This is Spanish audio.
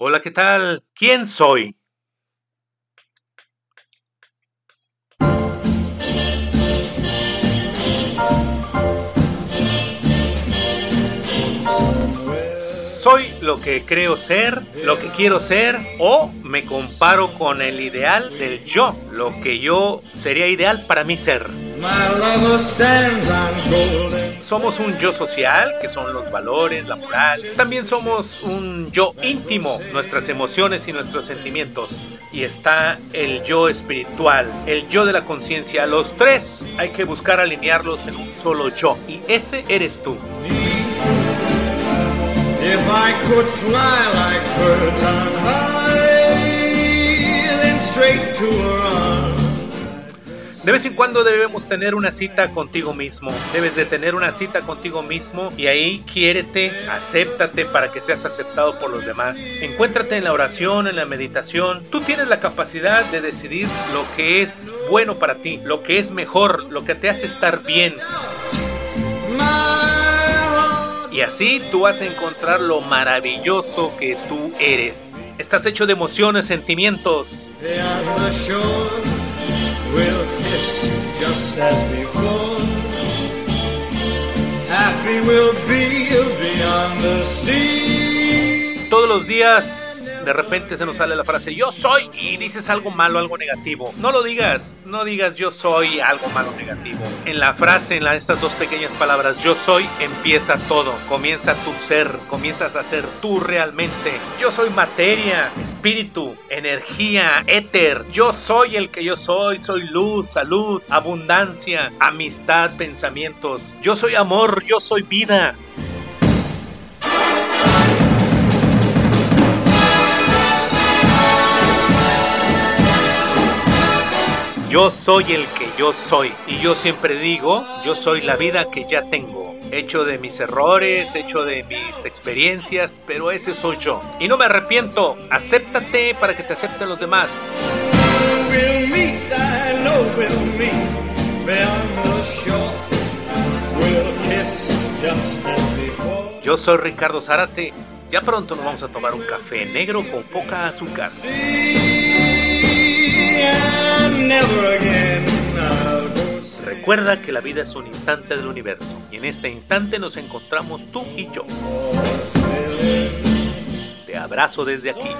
Hola, ¿qué tal? ¿Quién soy? ¿Soy lo que creo ser, lo que quiero ser o me comparo con el ideal del yo, lo que yo sería ideal para mí ser? Somos un yo social, que son los valores, la moral. También somos un yo íntimo, nuestras emociones y nuestros sentimientos. Y está el yo espiritual, el yo de la conciencia. Los tres hay que buscar alinearlos en un solo yo. Y ese eres tú. If I could fly birds straight to a De vez en cuando debemos tener una cita contigo mismo. Debes de tener una cita contigo mismo y ahí quiérete, acéptate para que seas aceptado por los demás. Encuéntrate en la oración, en la meditación. Tú tienes la capacidad de decidir lo que es bueno para ti, lo que es mejor, lo que te hace estar bien. Y así tú vas a encontrar lo maravilloso que tú eres. Estás hecho de emociones, sentimientos. We'll kiss just as before. Happy we'll be beyond the sea. Todos los días de repente se nos sale la frase yo soy y dices algo malo, algo negativo. No lo digas, no digas yo soy algo malo, negativo. En la frase, en estas dos pequeñas palabras yo soy, empieza todo. Comienza tu ser, comienzas a ser tú realmente. Yo soy materia, espíritu, energía, éter. Yo soy el que yo soy, soy luz, salud, abundancia, amistad, pensamientos. Yo soy amor, yo soy vida. Yo soy el que yo soy. Y yo siempre digo, yo soy la vida que ya tengo. Hecho de mis errores, hecho de mis experiencias, pero ese soy yo. Y no me arrepiento. Acéptate para que te acepten los demás. Yo soy Ricardo Zárate. Ya pronto nos vamos a tomar un café negro con poca azúcar. Recuerda que la vida es un instante del universo y en este instante nos encontramos tú y yo. Te abrazo desde aquí.